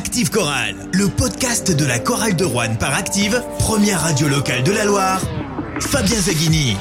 Active Chorale, le podcast de la chorale de Rouen par Active, première radio locale de la Loire. Fabien Zaghini.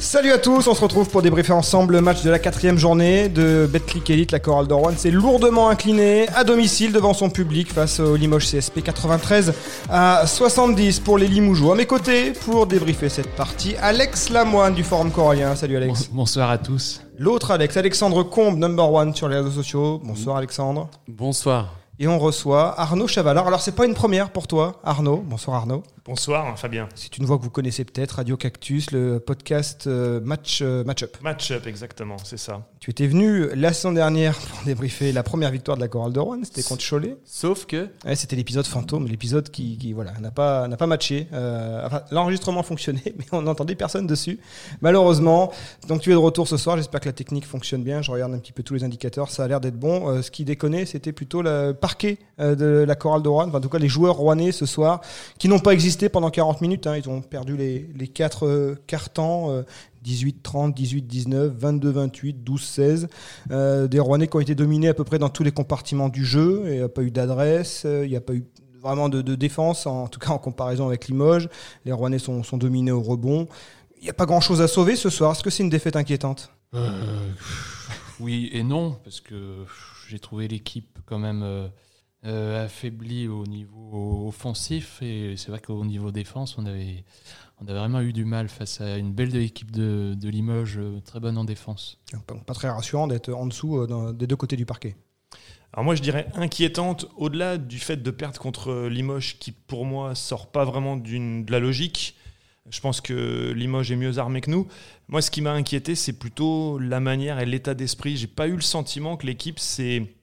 Salut à tous, on se retrouve pour débriefer ensemble le match de la quatrième journée de Betclic Elite. La chorale de Rouen s'est lourdement inclinée à domicile devant son public face au Limoges CSP 93 à 70 pour les Limougeaux. À mes côtés pour débriefer cette partie, Alex Lamoine du Forum Corallien. Salut Alex. Bonsoir à tous. L'autre Alex, Alexandre Combe, number one sur les réseaux sociaux. Bonsoir Alexandre. Bonsoir. Et on reçoit Arnaud Chavalard. Alors c'est pas une première pour toi, Arnaud. Bonsoir Arnaud. Bonsoir Fabien. C'est une voix que vous connaissez peut-être, Radio Cactus, le podcast euh, Match euh, Match Up. Match Up, exactement, c'est ça. Tu étais venu la saison dernière pour débriefer la première victoire de la chorale de Rouen, c'était contre Cholet. Sauf que Ouais, c'était l'épisode fantôme, l'épisode qui, qui, voilà n'a pas n'a pas matché. Euh, enfin, l'enregistrement fonctionnait, mais on n'entendait personne dessus. Malheureusement, donc tu es de retour ce soir. J'espère que la technique fonctionne bien. Je regarde un petit peu tous les indicateurs, ça a l'air d'être bon. Euh, ce qui déconnait, c'était plutôt le parquet de la chorale de Rouen. Enfin, en tout cas, les joueurs rouennais ce soir qui n'ont pas existé pendant 40 minutes. Hein. Ils ont perdu les les quatre euh, euh, 18-30, 18-19, 22-28, 12-16. Euh, des Rouennais qui ont été dominés à peu près dans tous les compartiments du jeu. Il n'y a pas eu d'adresse, euh, il n'y a pas eu vraiment de, défense, en tout cas en comparaison avec Limoges. Les Rouennais sont, dominés au rebond. Il n'y a pas grand-chose à sauver ce soir. Est-ce que c'est une défaite inquiétante? Euh, oui et non, parce que j'ai trouvé l'équipe quand même euh, affaiblie au niveau offensif. Et c'est vrai qu'au niveau défense, on avait, on avait vraiment eu du mal face à une belle équipe de, de Limoges, euh, très bonne en défense. pas, pas très rassurant d'être en dessous euh, dans- des deux côtés du parquet. Alors moi je dirais inquiétante au-delà du fait de perdre contre Limoges qui pour moi sort pas vraiment d'une de la logique. Je pense que Limoges est mieux armé que nous. Moi ce qui m'a inquiété c'est plutôt la manière et l'état d'esprit. J'ai pas eu le sentiment que l'équipe s'est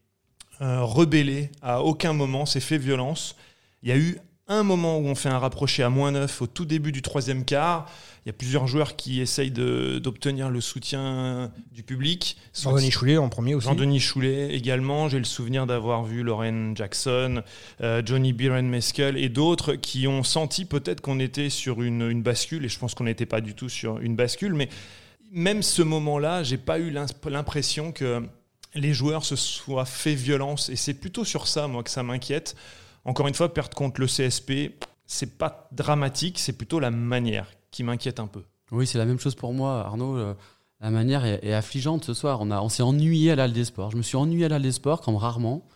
euh, rebellée à aucun moment, s'est fait violence. Il y a eu un moment où on fait un rapproché à moins 9 au tout début du troisième quart. Il y a plusieurs joueurs qui essayent d'obtenir le soutien du public. Jean-Denis Choulet en premier aussi. Jean-Denis Choulet également. J'ai le souvenir d'avoir vu Lauren Jackson, euh, Johnny Biren Meskel et d'autres qui ont senti peut-être qu'on était sur une, une bascule, et je pense qu'on n'était pas du tout sur une bascule, mais même ce moment-là, j'ai pas eu l'impression que les joueurs se soient fait violence, et c'est plutôt sur ça, moi, que ça m'inquiète. Encore une fois, perdre contre le CSP, c'est pas dramatique, c'est plutôt la manière qui m'inquiète un peu. oui, c'est la même chose pour moi, Arnaud. euh, La manière est, est affligeante ce soir. On, a, on s'est ennuyé à l'Al des Sports. Je me suis ennuyé à l'Al des Sports comme rarement.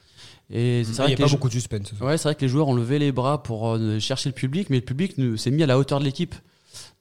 Et c'est Il n'y a pas beaucoup de suspense. ce soir. Ouais, c'est vrai que les joueurs ont levé les bras pour euh, chercher le public, mais le public s'est mis à la hauteur de l'équipe.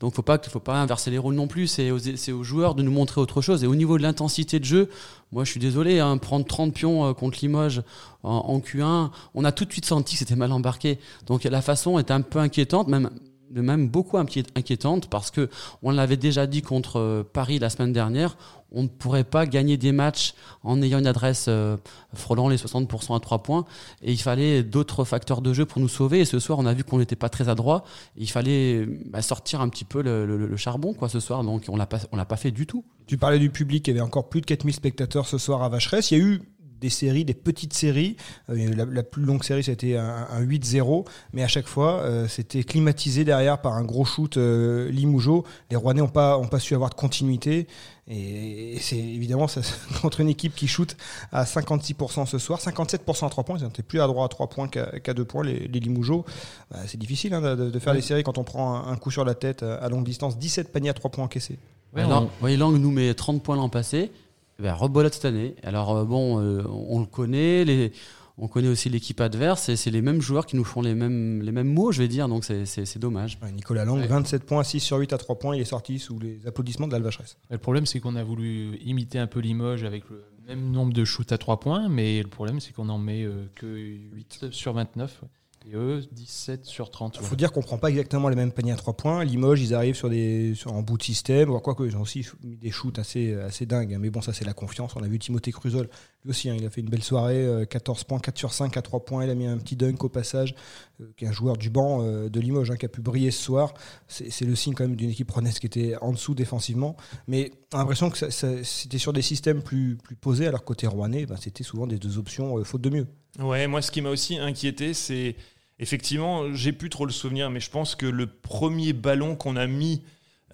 Donc faut pas faut pas inverser les rôles non plus. C'est aux, aux joueurs de nous montrer autre chose. Et au niveau de l'intensité de jeu, moi je suis désolé, hein, prendre 30 pions euh, contre Limoges en, en Q1, on a tout de suite senti que c'était mal embarqué. Donc la façon est un peu inquiétante, même de même beaucoup inquié- inquiétante parce que on l'avait déjà dit contre euh, Paris la semaine dernière, on ne pourrait pas gagner des matchs en ayant une adresse euh, frôlant les 60% à 3 points. Et il fallait d'autres facteurs de jeu pour nous sauver. Et ce soir on a vu qu'on n'était pas très adroit. Il fallait bah, sortir un petit peu le, charbon quoi ce soir. Donc on on l'a pas fait du tout. Tu parlais du public, il y avait encore plus de 4000 spectateurs ce soir à Vacheresse. Il y a eu des séries, des petites séries. Euh, la, la plus longue série, c'était un, un 8-0, mais à chaque fois, euh, c'était climatisé derrière par un gros shoot euh, Limougeau. Les Rouennais n'ont pas, ont pas su avoir de continuité. Et, et c'est évidemment ça, contre une équipe qui shoot à 56% ce soir, 57% à 3 points. Ils n'étaient plus à droit à 3 points qu'à qu'à 2 points, les, les Limougeaux. Bah, c'est difficile hein, de, de faire les séries quand on prend un, un coup sur la tête à, longue distance. 17 paniers à 3 points encaissés. Ouais, on- ouais, Lang nous met 30 points l'an passé, ben, rebolote cette année. Alors euh, bon, euh, on le connaît, les, on connaît aussi l'équipe adverse et c'est les mêmes joueurs qui nous font les mêmes, les mêmes mots, je vais dire, donc c'est- c'est c'est dommage. Ouais, Nicolas Lang, Ouais. 27 points, 6 sur 8 à 3 points. Il est sorti sous les applaudissements de l'Alvacheresse. Le problème, c'est qu'on a voulu imiter un peu Limoges avec le même nombre de shoots à 3 points, mais le problème, c'est qu'on en met euh, que 8 sur 29. ouais. Et eux, 17 sur 30. Il ouais. faut dire qu'on prend pas exactement les mêmes paniers à 3 points. Limoges, ils arrivent sur des, sur, en bout de système, voire quoi que, ils ont aussi mis des shoots assez, assez dingues. hein. Mais bon, ça, c'est la confiance. On a vu Timothée Cruzol, lui aussi, hein, il a fait une belle soirée, euh, 14 points, 4 sur 5 à 3 points. Il a mis un petit dunk au passage, euh, qui est un joueur du banc euh, de Limoges, hein, qui a pu briller ce soir. C'est le signe quand même d'une équipe rennaise qui était en dessous défensivement. Mais on a l'impression que c'était sur des systèmes plus, plus posés, alors côté rouennais, ben, c'était souvent des deux options, euh, faute de mieux. Ouais, moi, ce qui m'a aussi inquiété, c'est effectivement, j'ai plus trop le souvenir, mais je pense que le premier ballon qu'on a mis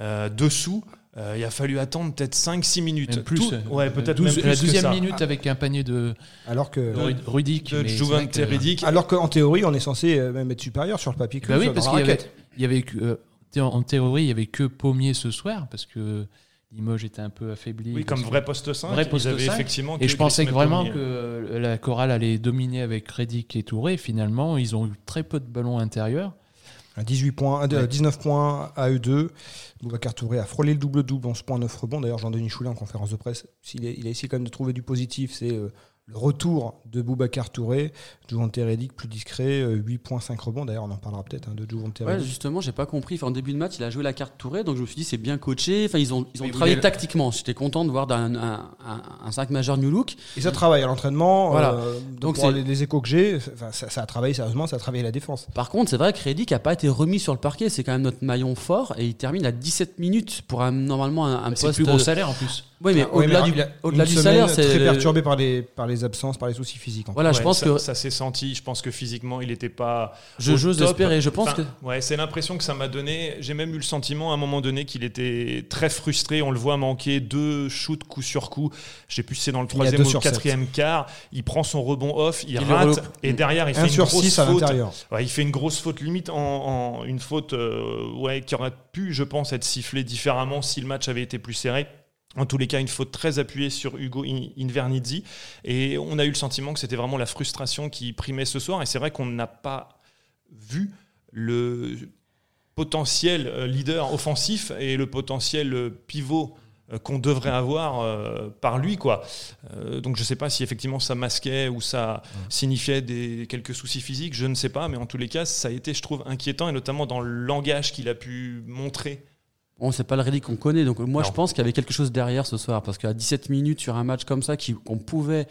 euh, dessous, Euh, il a fallu attendre peut-être 5-6 minutes. Même plus. Tout- ouais, peut-être 12 même plus La ça. minute avec un panier de, Alors que, Rudic. de alors qu'en théorie, on est censé euh, même être supérieur sur le papier que Bah oui, parce qu'il y avait, il y en théorie, il y avait que Pommier ce soir parce que Limoges était un peu affaibli. Oui, comme vrai poste 5. Vrai ils poste avaient 5. effectivement Et je pensais que vraiment que euh, la chorale allait dominer avec Redick et Touré. Finalement, ils ont eu très peu de ballons intérieurs. À 18 points, euh, Ouais. 19 points à eux2. Boubacar Touré a frôlé le double-double, 11 points, 9 rebonds. D'ailleurs, Jean-Denis Choulet en conférence de presse, il a, il a essayé quand même de trouver du positif. C'est euh, le retour de Boubacar Touré. Juvent Teredic plus discret, euh, 8 points, 5 rebonds. D'ailleurs, on en parlera peut-être hein, de Juvent Ouais, justement, j'ai pas compris. Enfin, en début de match, il a joué la carte Touré, donc je me suis dit c'est bien coaché. Enfin, ils ont, ils ont Mais travaillé tactiquement. J'étais content de voir un, un, un 5 majeur New Look. Et ça travaille à l'entraînement. Voilà. euh, Donc donc, c'est- les, les échos que j'ai, enfin, ça, ça a travaillé sérieusement, ça a travaillé la défense. Par contre, c'est vrai que Reddick a pas été remis sur le parquet. C'est quand même notre maillon fort et il termine à 17 minutes pour un, normalement un, un C'est poste. plus gros salaire en plus. Oui, mais ouais, au-delà du, il a au-delà une du salaire, c'est très perturbé par les, par les absences, par les soucis physiques. en. Voilà, je pense ça, que ça s'est senti. Je pense que physiquement, il n'était pas. je au j'ose espérer. Je pense Enfin, que Ouais, c'est l'impression que ça m'a donné. J'ai même eu le sentiment à un moment donné qu'il était très frustré. On le voit manquer deux shoots coup sur coup. Je sais plus si c'est dans le troisième ou le quatrième quart. Il prend son rebond off, il, rate et derrière il fait 1 une grosse 6 à faute. l'intérieur. Ouais, il fait une grosse faute limite en, en- une faute euh, ouais, qui aurait pu, je pense, être sifflée différemment si le match avait été plus serré. En tous les cas, une faute très appuyée sur Hugo In- Invernizzi. Et on a eu le sentiment que c'était vraiment la frustration qui primait ce soir. Et c'est vrai qu'on n'a pas vu le potentiel euh, leader offensif et le potentiel euh, pivot euh, qu'on devrait avoir euh, par lui quoi. Euh, donc je sais pas si effectivement ça masquait ou ça signifiait des quelques soucis physiques, je ne sais pas mais en tous les cas ça a été je trouve inquiétant et notamment dans le langage qu'il a pu montrer. On sait pas le Reddick qu'on connaît. Donc moi, Non. je pense qu'il y avait quelque chose derrière ce soir parce qu'à 17 minutes sur un match comme ça, qui- qu'on pouvait,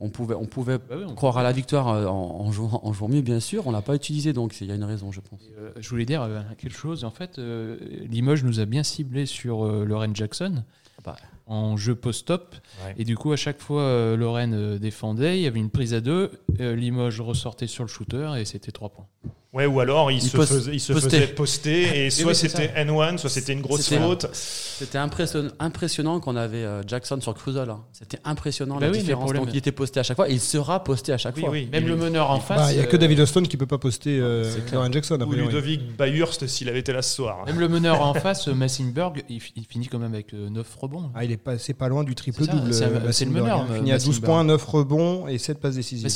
on pouvait, on pouvait Bah oui, on- croire à la victoire euh, en, en jouant, en jouant mieux, bien sûr. On l'a pas utilisé, donc c'est- il y a une raison, je pense. Euh, je voulais dire euh, quelque chose. En fait, euh, Limoges nous a bien ciblé sur euh, Lorraine Jackson Bah. En jeu post-stop. Ouais. Et du coup, à chaque fois, euh, Lorraine euh, défendait. Il y avait une prise à deux. euh, Limoges ressortait sur le shooter et c'était trois points. Ouais ou alors il, Il se, poste- faisait, il se postait. faisait poster et soit oui, c'était N1 soit c'était une grosse faute. C'était impressionnant, impressionnant qu'on avait euh, Jackson sur Cruzol. hein. C'était impressionnant Bah la oui, différence. Donc il était posté à chaque fois et il sera posté à chaque Oui, fois. oui. Même Il- le meneur en face. Bah, Il n'y a que euh, David Austin qui peut pas poster euh. Lauren Jackson. Ou. Ludovic Bayurst s'il avait été là ce soir. Même le meneur en face, Massenberg, il, fi- il finit quand même avec 9 rebonds. Ah, il est passé pas loin du triple C'est ça, double. c'est un- euh, c'est le meneur, euh, Fini à 12 Massenberg. points, 9 rebonds et 7 passes décisives.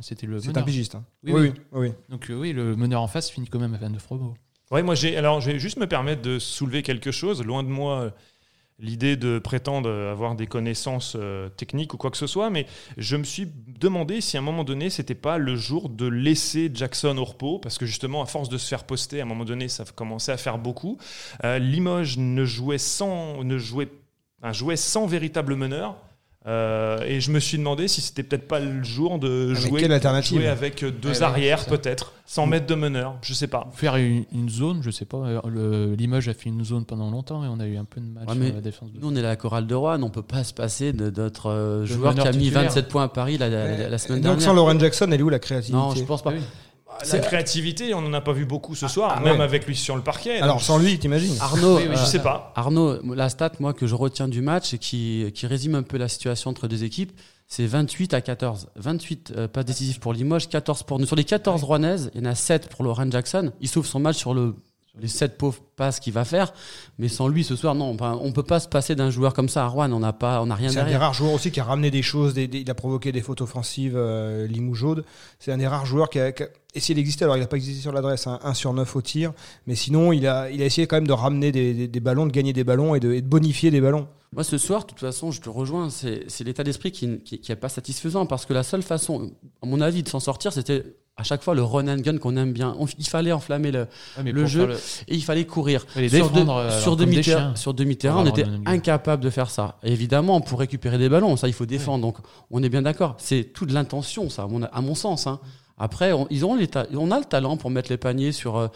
C'était le C'est un pigiste. hein. Oui, Oui, oui. oui. oui. Donc euh, oui, le meneur en face finit quand même avec 9 rebonds. Ouais, moi j'ai alors je vais juste me permettre de soulever quelque chose. Loin de moi l'idée de prétendre avoir des connaissances euh, techniques ou quoi que ce soit, mais je me suis demandé si à un moment donné c'était pas le jour de laisser Jackson au repos, parce que justement à force de se faire poster, à un moment donné ça commençait à faire beaucoup. Euh, Limoges ne jouait sans ne jouait enfin, jouait sans véritable meneur. Euh, et je me suis demandé si c'était peut-être pas le jour de Avec jouer, quelle alternative jouer avec euh, deux Ouais, ouais, arrières peut-être, sans mettre de meneur, je sais pas. Faire une, une zone, je sais pas. euh, le- Limoges a fait une zone pendant longtemps et on a eu un peu de mal Ouais, sur mais la défense. de- Nous, on est la chorale de Rouen, on peut pas se passer de notre euh, joueur qui a mis titulaire. 27 points à Paris la, la- la- la semaine Donc dernière. sans Lauren Jackson, elle est où la créativité? Non, je pense pas. Oui. La créativité, on n'en a pas vu beaucoup ce soir, Ah, même ouais. avec lui sur le parquet. Alors Donc, sans lui, t'imagines Arnaud, Oui, oui, je euh, sais pas. Arnaud, la stat moi que je retiens du match et qui, qui résume un peu la situation entre deux équipes, c'est 28 à 14. 28 euh, pas décisifs pour Limoges, 14 pour nous. Sur les 14 Rouennaises, il y en a 7 pour Lauren Jackson. Il sauve son match sur le les 7 pauvres passes qu'il va faire, mais sans lui ce soir, non, on peut pas se passer d'un joueur comme ça à Rouen. On n'a pas, on n'a rien C'est un des rares joueurs aussi qui a ramené des choses, des- des- il a provoqué des fautes offensives, euh. C'est un des rares joueurs qui a, qui a essayé d'exister. Alors il n'a pas existé sur l'adresse, hein, 1 sur 9 au tir, mais sinon il a, il a essayé quand même de ramener des, ballons, de gagner des ballons et de, et de bonifier des ballons. Moi, ce soir, de toute façon, je te rejoins, c'est l'état d'esprit qui n'est qui, qui est pas satisfaisant parce que la seule façon, à mon avis, de s'en sortir, c'était à chaque fois le run and gun qu'on aime bien. On- il fallait enflammer le, Ouais, jeu, et il fallait courir. les sur euh, sur demi-terrain, on était incapable de faire ça. Et évidemment, pour récupérer des ballons, ça, il faut défendre. Donc, on est bien d'accord. C'est toute l'intention, ça, à mon, sens. hein. Après, on, ils ont les on a le talent pour mettre les paniers sur euh,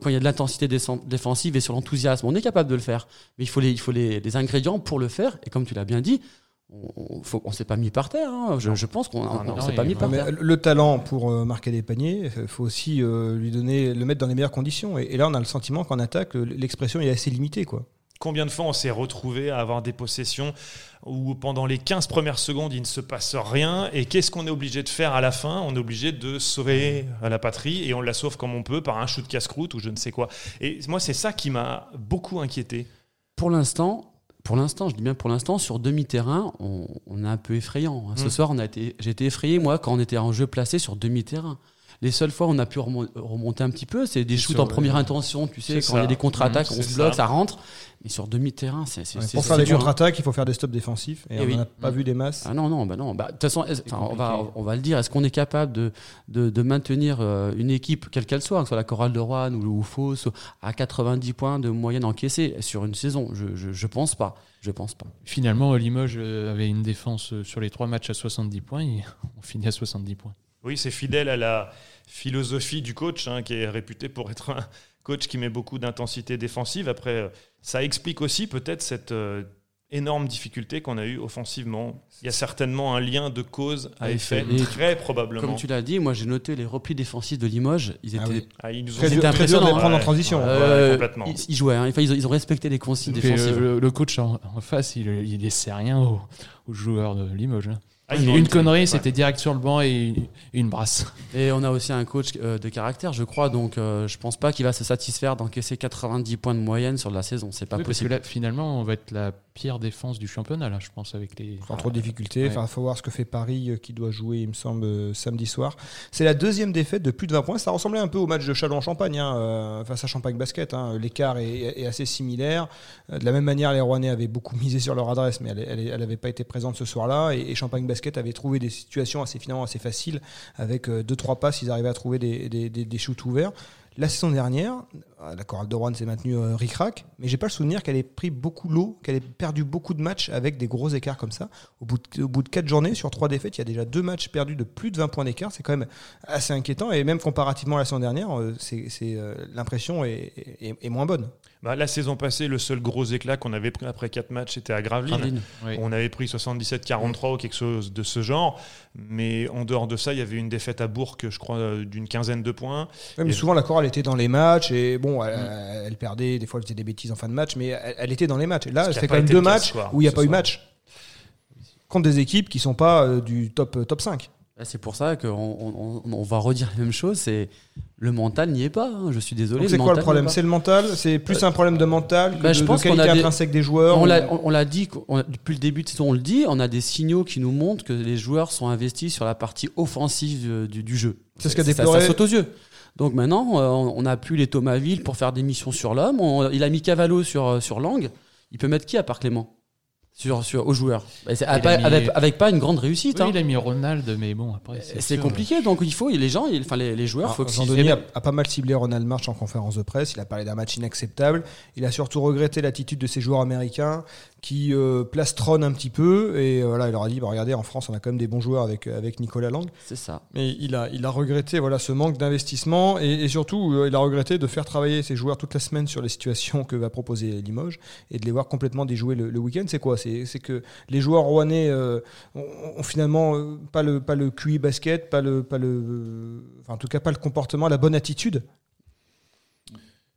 quand il y a de l'intensité défensive et sur l'enthousiasme. On est capable de le faire, mais il faut les, il faut les, les ingrédients pour le faire. Et comme tu l'as bien dit, on, on s'est pas mis par terre. hein. Je, je pense qu'on non, s'est pas mis par Mais terre. le talent pour euh, marquer des paniers, il faut aussi euh, lui donner, le mettre dans les meilleures conditions. Et, et là, on a le sentiment qu'en attaque, le- l'expression est assez limitée, quoi. Combien de fois on s'est retrouvé à avoir des possessions où pendant les 15 premières secondes il ne se passe rien et qu'est-ce qu'on est obligé de faire à la fin? On est obligé de sauver à la patrie et on la sauve comme on peut par un shoot casse-croûte ou je ne sais quoi. Et moi c'est ça qui m'a beaucoup inquiété. Pour l'instant, pour l'instant, je dis bien pour l'instant, sur demi-terrain, on, on est un peu effrayant. Ce Mm. soir, on a été, j'ai été effrayé moi quand on était en jeu placé sur demi-terrain. Les seules fois où on a pu remo- remonter un petit peu, c'est des shoots en le- première intention, tu sais, quand il y a des contre-attaques, Mhm, on se bloque, ça. ça rentre. Mais sur demi-terrain, c'est c'est- Ouais, c'est- pour c'est faire des hein. contre-attaques, il faut faire des stops défensifs. Et, Eh on oui. n'en a pas Mm. vu des masses. Ah non, non, bah non. Bah, De toute façon, on, va, on va le dire, est-ce qu'on est capable de, de, de maintenir euh, une équipe, quelle qu'elle soit, que ce soit la Chorale de Rouen ou, ou Fos, à 90 points de moyenne encaissée sur une saison? Je, je, je pense pas. Je pense pas. Finalement, Limoges euh, avait une défense euh, sur les trois matchs à 70 points et on finit à 70 points. Oui, c'est fidèle à la philosophie du coach, hein, qui est réputé pour être un coach qui met beaucoup d'intensité défensive. Après, euh, ça explique aussi peut-être cette euh, énorme difficulté qu'on a eue offensivement. Il y a certainement un lien de cause à Et effet, et très probablement. Comme tu l'as dit, moi j'ai noté les replis défensifs de Limoges. Ils Ah étaient, oui. Ah, ils nous ont Très dur de les en transition. Ouais. Euh, complètement. Ils, ils jouaient, hein. Enfin, ils, ont, ils ont respecté les consignes euh, défensives. le, le coach en, en face, il, il laissait rien aux, aux joueurs de Limoges. hein. Ah, Une connerie, ouais. c'était direct sur le banc et, et une brasse. Et on a aussi un coach euh, de caractère, je crois. Donc euh, je pense pas qu'il va se satisfaire d'encaisser 90 points de moyenne sur la saison. C'est pas Oui, parce que possible. là, finalement, on va être la pire défense du championnat, là, je pense, avec les. Sans trop de difficultés. Ouais. Enfin, faut voir ce que fait Paris, euh, qui doit jouer, il me semble, euh, samedi soir. C'est la deuxième défaite de plus de 20 points. Ça ressemblait un peu au match de Châlons-Champagne, hein, euh, face à Champagne Basket. hein. L'écart est, est assez similaire. De la même manière, les Rouennais avaient beaucoup misé sur leur adresse, mais elle n'avait pas été présente ce soir-là. Et, et Champagne Basket avait trouvé des situations assez, finalement, assez faciles. Avec 2-3 passes, ils arrivaient à trouver des, des, des- des shoots ouverts. La saison dernière, euh, la chorale de Rouen s'est maintenue euh, ric-rac, mais j'ai pas le souvenir qu'elle ait pris beaucoup l'eau, qu'elle ait perdu beaucoup de matchs avec des gros écarts comme ça. Au bout de, au bout de quatre journées, sur trois défaites, il y a déjà deux matchs perdus de plus de 20 points d'écart. C'est quand même assez inquiétant. Et même comparativement à la saison dernière, euh, c'est, euh, l'impression est moins bonne. Bah, la saison passée, le seul gros éclat qu'on avait pris après 4 matchs, c'était à Gravelines. Gravelines. Oui. On avait pris 77-43 ou quelque chose de ce genre. Mais en dehors de ça, il y avait une défaite à Bourg, je crois, euh, d'une quinzaine de points. Ouais, mais Et- souvent, la chorale était dans les matchs et bon, elle, elle perdait, des fois, elle faisait des bêtises en fin de match, mais elle, elle était dans les matchs. Et là, c'était quand même deux matchs soir, où il n'y a pas eu match contre des équipes qui sont pas euh, du top, top 5. Là, C'est pour ça qu'on on, on- on va redire la même chose. C'est le mental n'y est pas. hein. Je suis désolé. C'est quoi le problème. C'est le mental C'est plus un problème de mental que bah, de, je pense qu'on qualité a des- intrinsèque des joueurs On ou- l'a on dit depuis le début de saison, on le dit. On a des signaux qui nous montrent que les joueurs sont investis sur la partie offensive euh, du, du jeu. C'est ce qu'a déploré- Ça, saute aux yeux. Donc maintenant, euh, on on a plus les Thomasville pour faire des missions sur l'homme. Il a mis Cavallo sur, euh, sur Lang. Il peut mettre qui à part Clément? Sur, sur, aux joueurs Bah, c'est- avec, mis- avec- avec pas une grande réussite. Oui, hein. il a mis Ronald, mais bon, après. C'est sûr. compliqué, donc il faut, les gens, il- enfin les, les joueurs, Alors, faut que Jean s'ils- Denis a, a pas mal ciblé Ronald March en conférence de presse. Il a parlé d'un match inacceptable. Il a surtout regretté l'attitude de ces joueurs américains qui euh, plastronnent un petit peu. Et euh, voilà, il leur a dit bah, regardez, en France, on a quand même des bons joueurs avec, avec Nicolas Lang. c'est ça. Mais il a, il a regretté voilà, ce manque d'investissement et, et surtout, euh, il a regretté de faire travailler ses joueurs toute la semaine sur les situations que va proposer Limoges et de les voir complètement déjouer le, le week-end. C'est quoi? C'est c'est que les joueurs rouennais euh, ont, ont finalement pas le, pas le QI basket, pas le, pas le, enfin, en tout cas pas le comportement, la bonne attitude.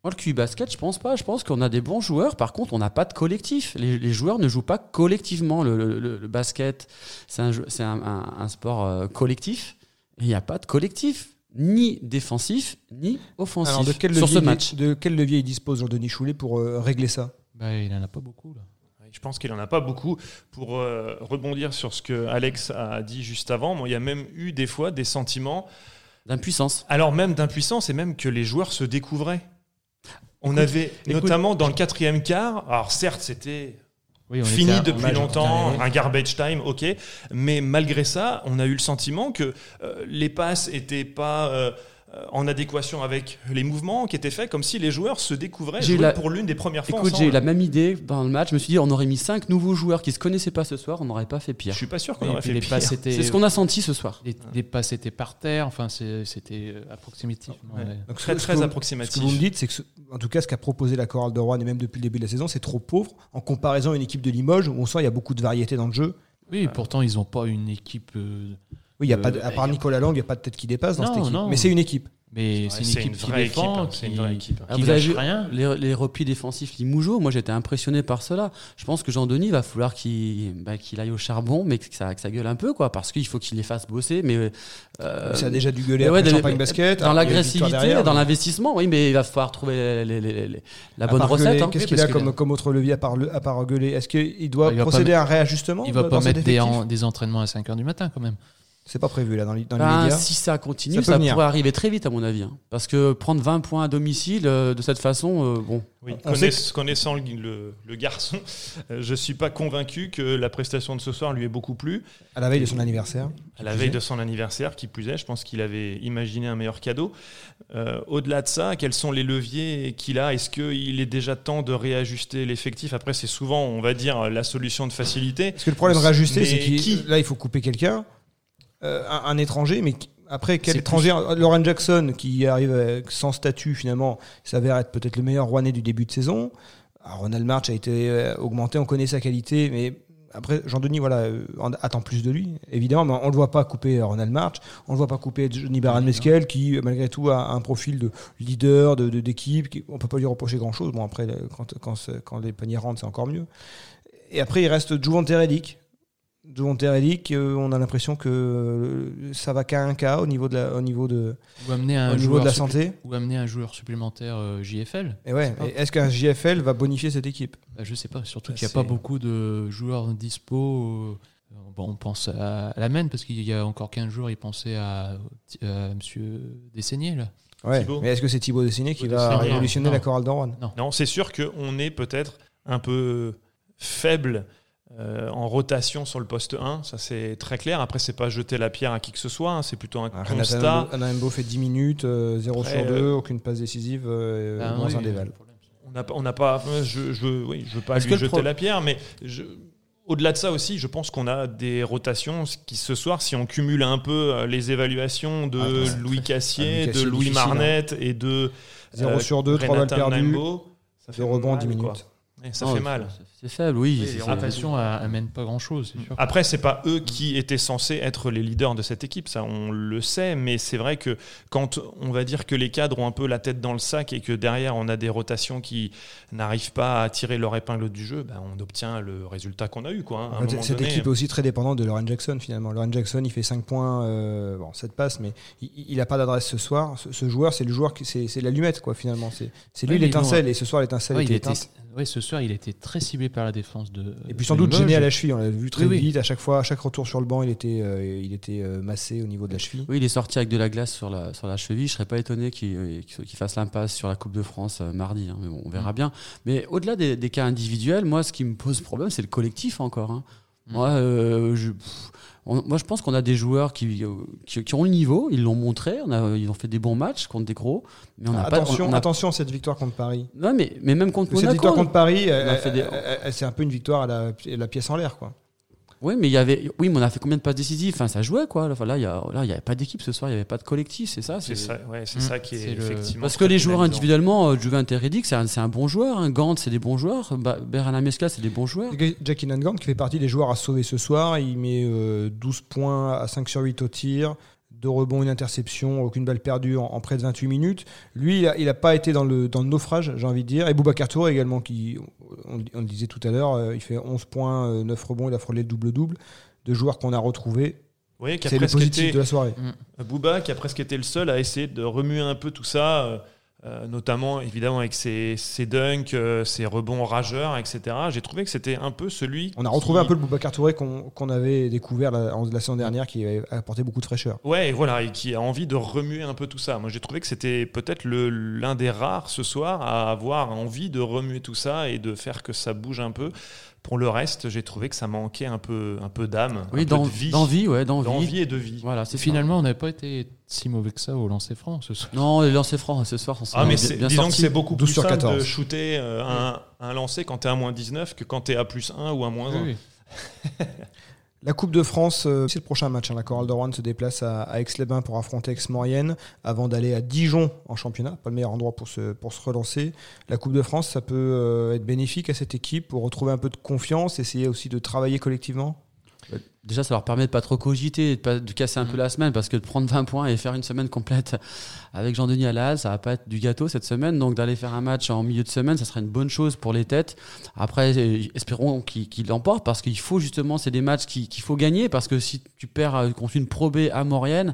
Moi, le QI basket, je pense pas. Je pense qu'on a des bons joueurs. Par contre, on n'a pas de collectif. Les, les joueurs ne jouent pas collectivement. Le, le- le- le basket, c'est un, jeu- c'est un, un- un sport euh, collectif. Il n'y a pas de collectif, ni défensif, ni offensif Alors de quel sur levier, ce il- match. de quel levier il dispose Jean-Denis Choulet pour euh, régler ça? Bah, il en a pas beaucoup, là. Je pense qu'il n'en a pas beaucoup. Pour euh, rebondir sur ce que Alex a dit juste avant, il y a même eu des fois des sentiments, D'impuissance. alors même d'impuissance et même que les joueurs se découvraient. On Écoute, avait écoute, notamment dans le quatrième quart, alors certes c'était Oui, fini était depuis longtemps, un garbage time, ok, mais malgré ça, on a eu le sentiment que euh, les passes étaient pas euh, en adéquation avec les mouvements qui étaient faits, comme si les joueurs se découvraient J'ai eu jouaient la- pour l'une des premières fois Écoute, j'ai eu la même idée dans le match. Je me suis dit, on aurait mis cinq nouveaux joueurs qui se connaissaient pas ce soir, on n'aurait pas fait Je pire. suis pas sûr qu'on aurait fait les pire. C'est ce qu'on a senti ce soir. Les, les passes étaient par terre, enfin, c'était euh, approximatif. Ouais. Ouais. Donc, Très ce que très vous- Ce approximatif. que vous me dites, c'est que, ce- en tout cas, ce qu'a proposé la chorale de Rouen et même depuis le début de la saison, c'est trop pauvre en comparaison à une équipe de Limoges où on sent qu'il y a beaucoup de variété dans le jeu. Oui, pourtant, ils n'ont pas une équipe. euh, Oui, il y a Euh, pas de- à part Nicolas Lang, il n'y a pas de tête qui dépasse dans Non, cette équipe. non. Mais c'est une équipe. Mais Ouais, c'est une vraie défend, équipe, hein, qui, c'est une vraie équipe. Ah, qui vous avez vu rien. les, les replis défensifs Limoujo, moi j'étais impressionné par cela. Je pense que Jean-Denis va falloir qu'il bah, aille au charbon, mais que ça, que ça gueule un peu, quoi, parce qu'il faut qu'il les fasse bosser. Mais euh, ça a déjà dû gueuler ouais, Champagne Basket. dans victoire l'agressivité, dans mais- l'investissement, oui, mais il va falloir trouver les- les- les- les- la à bonne recette. hein. Qu'est-ce qu'il a que- comme, comme autre levier à part, le- à part gueuler? Est-ce qu'il doit Il va procéder à un réajustement Il va dans pas mettre des entraînements à 5h du matin quand même. C'est pas prévu là dans, les- dans les Ben, médias. si ça continue, Ça ça, peut venir. pourrait arriver très vite à mon avis. hein. Parce que prendre 20 points à domicile euh, de cette façon, euh, bon. Oui, On connaiss- connaissant le, le- le garçon, euh, je suis pas convaincu que la prestation de ce soir lui ait beaucoup plu. À la veille de son anniversaire. À la veille de son anniversaire, qui plus est, je pense qu'il avait imaginé un meilleur cadeau. Euh, Au-delà de ça, quels sont les leviers qu'il a? Est-ce qu'il est déjà temps de réajuster l'effectif? Après, c'est souvent, on va dire, la solution de facilité. Parce que le problème de réajuster, c'est qu'il qui? là il faut couper quelqu'un, euh, un, un étranger, mais qui- après quel étranger? Lauren Jackson qui arrive avec- sans statut finalement s'avère être peut-être le meilleur Rouennais du début de saison. Alors, Ronald March a été euh, augmenté, on connaît sa qualité, mais après Jean-Denis voilà euh, en- attend plus de lui évidemment, mais on le voit pas couper euh, Ronald March, on le voit pas couper Johnny Baran Mesquel qui euh, malgré tout a un profil de leader de de- d'équipe, qui- on peut pas lui reprocher grand chose. Bon après quand quand, les paniers rentrent c'est encore mieux. Et après il reste Juvante Relic. Juvante Relic, euh, on a l'impression que euh, ça va qu'à un cas au niveau de la, au niveau de, Ou amener un au niveau joueur de la santé. Ou amener un joueur supplémentaire euh, JFL. Et ouais, est-ce qu'un JFL va bonifier cette équipe? Bah, je sais pas, surtout Bah, qu'il n'y a pas beaucoup de joueurs dispo. euh, Bon, on pense à, la MEN parce qu'il y a encore 15 jours, il pensait à, à Monsieur Desseigné. Là. Ouais. Mais est-ce que c'est Thibaut Dessiné qui va révolutionner non. la chorale de Rouen Non, c'est sûr qu'on est peut-être un peu faible euh, en rotation sur le poste 1, ça c'est très clair. Après, c'est pas jeter la pierre à qui que ce soit, hein, c'est plutôt un Ah, constat. Anna Mbo fait 10 minutes, euh, 0 Après, sur 2, euh, aucune passe décisive, euh, Ah, moins oui, un déval. On n'a pas, on n'a pas je, je, oui, je veux pas Est-ce lui jeter la pierre, mais je- au-delà de ça aussi, je pense qu'on a des rotations qui ce soir, si on cumule un peu euh, les évaluations de Ah. Louis Cassier, de Louis hein. Marnette et de 0 euh, sur 2, 3 balles perdues, Mnambo, ça fait 2 rebonds, mal, 10 quoi. Et ça fait mal. c'est- faible, oui. Oui, Rotation amène pas grand-chose, c'est sûr. Après, c'est pas eux qui étaient censés être les leaders de cette équipe, ça on le sait, mais c'est vrai que quand on va dire que les cadres ont un peu la tête dans le sac et que derrière on a des rotations qui n'arrivent pas à tirer leur épingle du jeu, ben, on obtient le résultat qu'on a eu. Quoi, hein, cette donné. équipe est aussi très dépendante de Lauren Jackson finalement. Lauren Jackson, il fait 5 points, euh, bon, 7 passes, mais il n'a pas d'adresse ce soir. Ce, ce joueur, c'est le joueur qui, c'est, l'allumette quoi finalement. C'est, lui Ouais, l'étincelle bon, et ce soir l'étincelle Ouais, était il était, éteinte. ouais, ce soir, il était très ciblé par la défense de. Et puis sans doute gêné à la cheville. On l'a vu très Oui, oui. vite. À chaque fois, à chaque retour sur le banc, il était, euh, il était euh, massé au niveau de la cheville. Oui, il est sorti avec de la glace sur la, sur la cheville. Je serais pas étonné qu'il euh, qu'il- qu'il fasse l'impasse sur la Coupe de France euh, mardi. hein. Mais bon, on Mm. verra bien. Mais au-delà des, des cas individuels, moi, ce qui me pose problème, c'est le collectif encore. hein. Moi, euh, je, pff, on- moi, je pense qu'on a des joueurs qui, euh, qui, qui ont le niveau. Ils l'ont montré. On a, ils ont fait des bons matchs contre des gros. Mais on n'a pas. attention, on- on a- attention à cette victoire contre Paris. Non, mais, mais même contre cette victoire contre Paris, elle- fait des- elle- elle- c'est un peu une victoire à la, la pièce en l'air quoi. Oui, mais il y avait, oui, mais on a fait combien de passes décisives? Enfin, ça jouait quoi. Enfin, là, il y a, là, il y avait pas d'équipe ce soir. Il y avait pas de collectif. C'est ça. C'est ça, ouais, c'est Mm. ça qui est, le- effectivement. Parce que les joueurs individuellement, euh, Juvin et Reddick, c'est un, c'est un bon joueur. Hein. Gant, c'est des bons joueurs. Ba- Berana Mesca, c'est des bons joueurs. Jackie Nangant qui fait partie des joueurs à sauver ce soir. Il met euh, 12 points à 5 sur 8 au tir. Deux rebonds, une interception, aucune balle perdue en, en près de 28 minutes. Lui, il a, il a pas été dans le, dans le naufrage, j'ai envie de dire. Et Boubacar Touré également, qui, on, on le disait tout à l'heure, euh, il fait 11 points, euh, 9 rebonds, il a frôlé le double-double. Deux joueurs qu'on a retrouvés. Oui, qui a C'est le positif été, de la soirée. Booba qui a presque été le seul à essayer de remuer un peu tout ça, euh, euh, notamment évidemment avec ses, ses dunks, euh, ses rebonds rageurs, etc. J'ai trouvé que c'était un peu celui. On a retrouvé qui- un peu le Boubacar Touré qu'on qu'on avait découvert la, la saison dernière, qui avait apporté beaucoup de fraîcheur. Ouais, et voilà, et qui a envie de remuer un peu tout ça. Moi, j'ai trouvé que c'était peut-être l'un des rares ce soir à avoir envie de remuer tout ça et de faire que ça bouge un peu. Pour le reste, j'ai trouvé que ça manquait un peu, un peu d'âme, Oui, un peu d'en- de vie, d'envie, ouais, d'envie. d'envie et de vie. Voilà, c'est ça. Finalement, on n'avait pas été si mauvais que ça au lancer franc ce soir. Non, les lancers francs ce soir, on s'en Ah, mais bien disons sortis. que c'est beaucoup 12 plus sur simple de 14. shooter euh, un, un lancer quand t'es à moins 19 que quand t'es à plus 1 ou à moins 1. Oui, oui. La Coupe de France, euh, c'est le prochain match. hein. La Chorale de Rouen se déplace à, à Aix-les-Bains pour affronter Aix-Maurienne avant d'aller à Dijon en championnat. Pas le meilleur endroit pour se, pour se relancer. La Coupe de France, ça peut euh, être bénéfique à cette équipe pour retrouver un peu de confiance, essayer aussi de travailler collectivement? Déjà, ça leur permet de pas trop cogiter, de, pas, de casser un peu la semaine, parce que de prendre 20 points et faire une semaine complète avec Jean-Denis halle, ça va pas être du gâteau cette semaine. Donc d'aller faire un match en milieu de semaine, ça serait une bonne chose pour les têtes. Après, espérons qu'ils qu'ils l'emportent, parce qu'il faut justement, c'est des matchs qui- qu'il faut gagner, parce que si tu perds euh, contre une Pro B à Maurienne,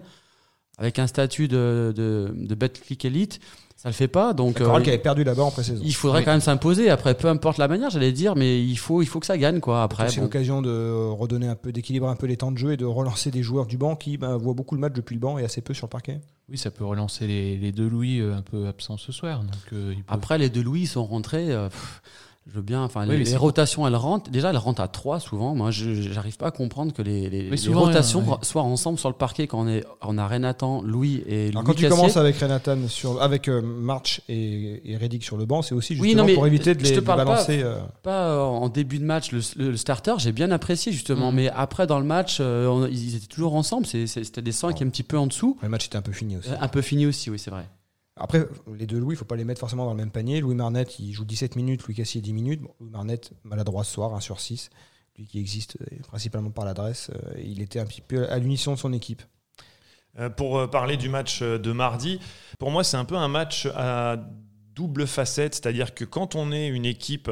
avec un statut de, de, de Betclic Elite, ça le fait pas. Donc euh, qui avait perdu là-bas en pré-saison. il faudrait Oui. quand même s'imposer. Après, peu importe la manière, j'allais dire, mais il faut, il faut que ça gagne, quoi. Après, c'est bon. l'occasion de redonner un peu, d'équilibrer un peu les temps de jeu et de relancer des joueurs du banc qui ben, voient beaucoup le match depuis le banc et assez peu sur le parquet. Oui, ça peut relancer les, les deux Louis euh, un peu absents ce soir. Donc, euh, Après, les deux Louis sont rentrés. euh, pff, je veux bien. Enfin, Oui, les, rotations, elles rentrent. Déjà, elles rentrent à trois souvent. Moi, je j'arrive pas à comprendre que les, les, les souvent, rotations ouais. soient ensemble sur le parquet quand on est, on a Renatan, Louis et Alors Louis quand tu Cassier. commences avec Renatan sur, avec euh, March et, et Reddick sur le banc, c'est aussi Oui, justement non, mais pour éviter de je les te de parle pas- balancer. euh, Pas euh, en début de match le, le- le starter, j'ai bien apprécié justement. Mhm. Mais après, dans le match, euh, on- ils étaient toujours ensemble. C'était des 5 un petit peu en dessous. le match était un peu fini aussi. Un peu fini aussi, oui, c'est vrai. Après, les deux Louis, il faut pas les mettre forcément dans le même panier. Louis Marnette, il joue 17 minutes, Louis Cassier 10 minutes. Louis Marnette, maladroit ce soir, 1 sur 6. Lui qui existe euh, principalement par l'adresse. euh, il était un petit peu à l'unisson de son équipe. Euh, Pour parler du match de mardi, pour moi, c'est un peu un match à double facette, c'est-à-dire que quand on est une équipe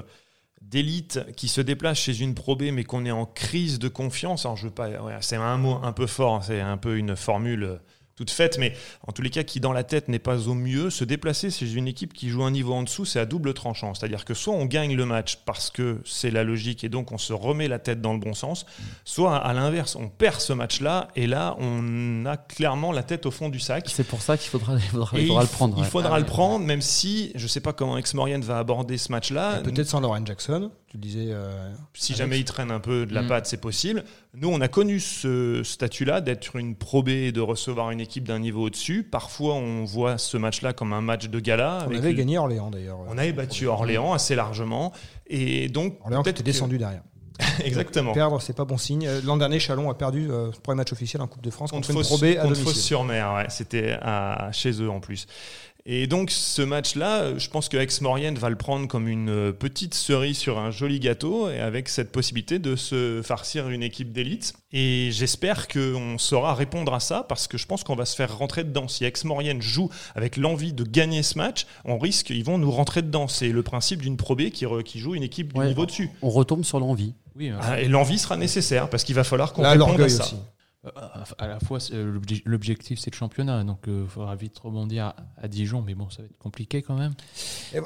d'élite qui se déplace chez une Pro B, mais qu'on est en crise de confiance, je veux pas, c'est un mot un peu fort, hein, c'est un peu une formule toute faite, mais en tous les cas, qui dans la tête n'est pas au mieux, se déplacer chez une équipe qui joue un niveau en dessous, c'est à double tranchant. C'est-à-dire que soit on gagne le match parce que c'est la logique et donc on se remet la tête dans le bon sens, soit à l'inverse, on perd ce match-là et là, on a clairement la tête au fond du sac. C'est pour ça qu'il faudra, il faudra, Et il faudra il le prendre. Il faudra Ah le ouais. prendre, même si je ne sais pas comment Ex-Maurienne va aborder ce match-là. Peut-être sans Lauren Jackson, tu le disais. euh, Si Alex. jamais il traîne un peu de la Mm. patte, c'est possible. Nous, on a connu ce statut-là d'être une Pro B et de recevoir une équipe d'un niveau au-dessus. Parfois, on voit ce match-là comme un match de gala. on avec avait le- gagné Orléans d'ailleurs. On avait battu Orléans assez largement. Et donc, Orléans peut-être que- descendu derrière. Exactement. Perdre, c'est pas bon signe. Euh, L'an dernier, Chalon a perdu euh, premier match officiel en Coupe de France contre, contre une Pro B à ouais. c'était chez eux en plus. Et donc ce match-là, je pense que Aix-Maurienne va le prendre comme une euh, petite cerise sur un joli gâteau, et avec cette possibilité de se farcir une équipe d'élite. Et j'espère qu'on saura répondre à ça, parce que je pense qu'on va se faire rentrer dedans. Si Aix-Maurienne joue avec l'envie de gagner ce match, on risque, ils vont nous rentrer dedans. C'est le principe d'une Pro B qui, joue une équipe du Ouais. niveau dessus. On retombe sur l'envie. oui, euh, Ah, Et l'envie sera nécessaire, parce qu'il va falloir qu'on réponde à ça. aussi. Euh, à la fois, euh, l'obje- l'objectif c'est le championnat, donc il faudra vite rebondir à, à Dijon, mais bon, ça va être compliqué quand même.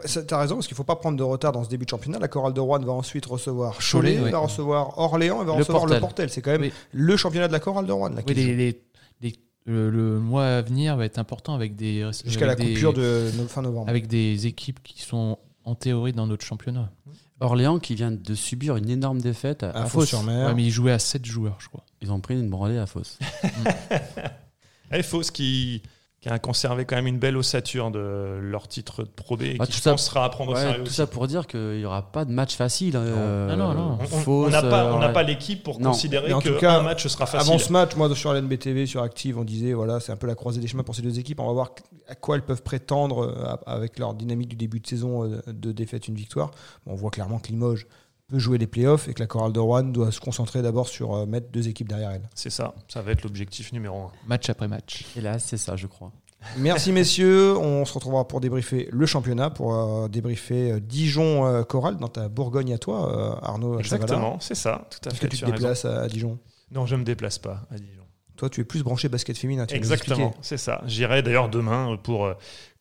Ça- T'as raison, parce qu'il faut pas prendre de retard dans ce début de championnat. La Chorale de Rouen va ensuite recevoir Cholet, Cholet, ouais. va recevoir Orléans va Le recevoir le Portel. C'est quand même Oui. le championnat de la Chorale de Rouen. Là, qui Oui, se les- joue. les- les- le, le mois à venir va être important avec des Jusqu'à la avec des- coupure de fin novembre. avec des équipes qui sont en théorie dans notre championnat. Orléans qui vient de subir une énorme défaite à, à à Fos. Fos-sur-Mer. Ouais, mais ils jouaient à 7 joueurs, je crois. Ils ont pris une branlée à Fos. Et Fos qui, qui a conservé quand même une belle ossature de leur titre de Pro B et Ah, qui ça- pense sera à prendre au sérieux tout aussi. ça pour dire qu'il n'y aura pas de match facile. euh, Non, non, non. On- n'a pas, euh, pas l'équipe pour Non. considérer qu'un match sera facile. Avant ce match, moi sur la NBTV, sur Active, on disait voilà, c'est un peu la croisée des chemins pour ces deux équipes. On va voir à quoi elles peuvent prétendre euh, avec leur dynamique du début de saison euh, de défaite, une victoire. Bon, on voit clairement que Limoges peut jouer les playoffs et que la Chorale de Rouen doit se concentrer d'abord sur euh, mettre deux équipes derrière elle. C'est ça, ça va être l'objectif numéro un. Match après match. Hélas, c'est ça, je crois. Merci messieurs, on se retrouvera pour débriefer le championnat, pour euh, débriefer euh, Dijon euh, Chorale dans ta Bourgogne à toi, euh, Arnaud. Exactement, c'est ça, tout à Est-ce que fait. tu tu te déplaces à, à Dijon? Non, je me déplace pas à Dijon. Toi, tu es plus branché basket féminin. tu Exactement, c'est ça. J'irai d'ailleurs demain pour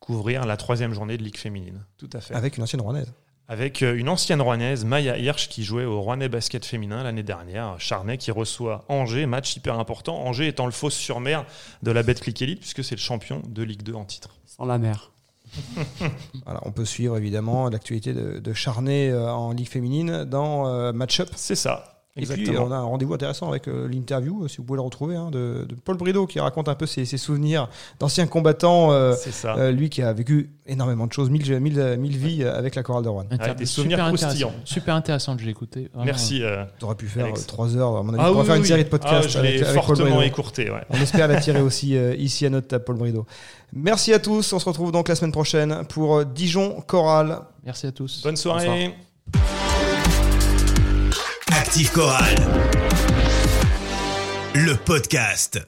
couvrir la troisième journée de Ligue féminine. Tout à fait. Avec une ancienne rouennaise. Avec euh, une ancienne Rouennaise, Maya Hirsch, qui jouait au Rouennais Basket Féminin l'année dernière. Charnay qui reçoit Angers, match hyper important. Angers étant le Fosse-sur-Mer de la Betclic Elite, puisque c'est le champion de Ligue 2 en titre. Sans la mer. Voilà, on peut suivre évidemment l'actualité de, de Charnay euh, en Ligue féminine dans euh, Match-Up. C'est ça. Et puis, Exactement. on a un rendez-vous intéressant avec euh, l'interview, euh, si vous pouvez le retrouver, hein, de, de Paul Brideau qui raconte un peu ses, ses souvenirs d'anciens combattants. euh, c'est ça. euh, lui qui a vécu énormément de choses, mille, mille, mille vies avec la chorale de Rouen. Inter- des souvenirs super croustillants. intéressant. Super intéressant, je l'ai écouté. Vraiment. Merci. euh, Tu aurais pu faire Alex. trois heures, à mon avis, Ah on oui, faire une oui, série de podcasts Ah, je avec, Paul fortement Brideau. écourté. ouais. On espère l'attirer aussi euh, ici à notre table, Paul Brideau. Merci à tous, on se retrouve donc la semaine prochaine pour Dijon Chorale. Merci à tous. Bonne soirée. Active Chorale. Le podcast.